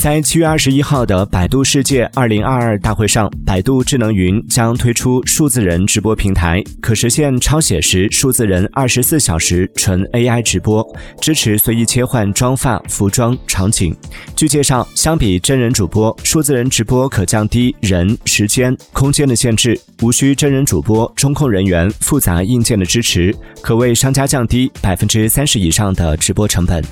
在七月二十一号的百度世界二零二二大会上百度智能云将推出数字人直播平台可实现超写实数字人二十四小时纯 ai 直播支持随意切换妆发服装场景。据介绍相比真人主播数字人直播可降低人时间空间的限制无需真人主播中控人员复杂硬件的支持可为商家降低百分之三十以上的直播成本。